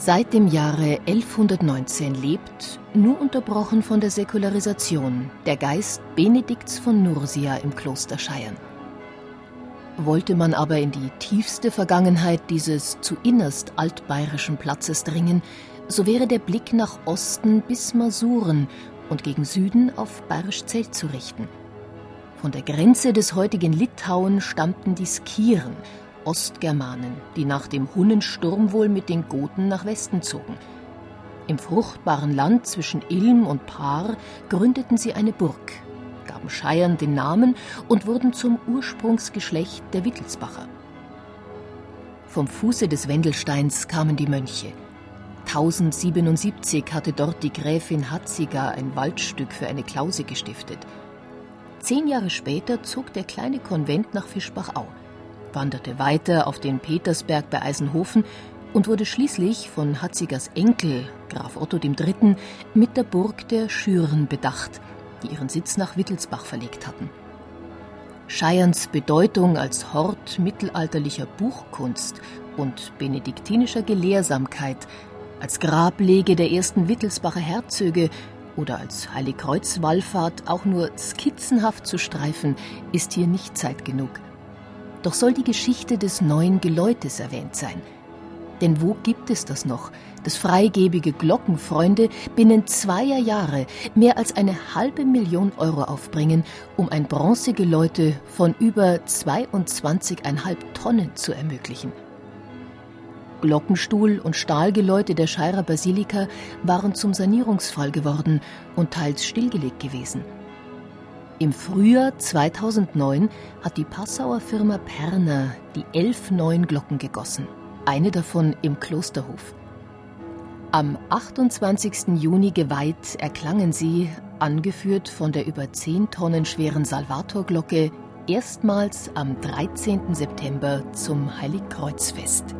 Seit dem Jahre 1119 lebt, nur unterbrochen von der Säkularisation, der Geist Benedikts von Nursia im Kloster Scheiern. Wollte man aber in die tiefste Vergangenheit dieses zu innerst altbayerischen Platzes dringen, so wäre der Blick nach Osten bis Masuren und gegen Süden auf Bayerisch Zelt zu richten. Von der Grenze des heutigen Litauen stammten die Skieren, Ostgermanen, die nach dem Hunnensturm wohl mit den Goten nach Westen zogen. Im fruchtbaren Land zwischen Ilm und Paar gründeten sie eine Burg, gaben Scheiern den Namen und wurden zum Ursprungsgeschlecht der Wittelsbacher. Vom Fuße des Wendelsteins kamen die Mönche. 1077 hatte dort die Gräfin Hatziger ein Waldstück für eine Klause gestiftet. Zehn Jahre später zog der kleine Konvent nach Fischbachau wanderte weiter auf den Petersberg bei Eisenhofen und wurde schließlich von Hatzigers Enkel, Graf Otto III., mit der Burg der Schüren bedacht, die ihren Sitz nach Wittelsbach verlegt hatten. Scheierns Bedeutung als Hort mittelalterlicher Buchkunst und benediktinischer Gelehrsamkeit, als Grablege der ersten Wittelsbacher Herzöge oder als Heiligkreuzwallfahrt auch nur skizzenhaft zu streifen, ist hier nicht Zeit genug. Doch soll die Geschichte des neuen Geläutes erwähnt sein. Denn wo gibt es das noch, dass freigebige Glockenfreunde binnen zweier Jahre mehr als eine halbe Million Euro aufbringen, um ein Bronzegeläute von über 22,5 Tonnen zu ermöglichen? Glockenstuhl und Stahlgeläute der Scheirer Basilika waren zum Sanierungsfall geworden und teils stillgelegt gewesen. Im Frühjahr 2009 hat die Passauer Firma Perner die elf neuen Glocken gegossen, eine davon im Klosterhof. Am 28. Juni geweiht erklangen sie, angeführt von der über 10 Tonnen schweren Salvatorglocke, erstmals am 13. September zum Heiligkreuzfest.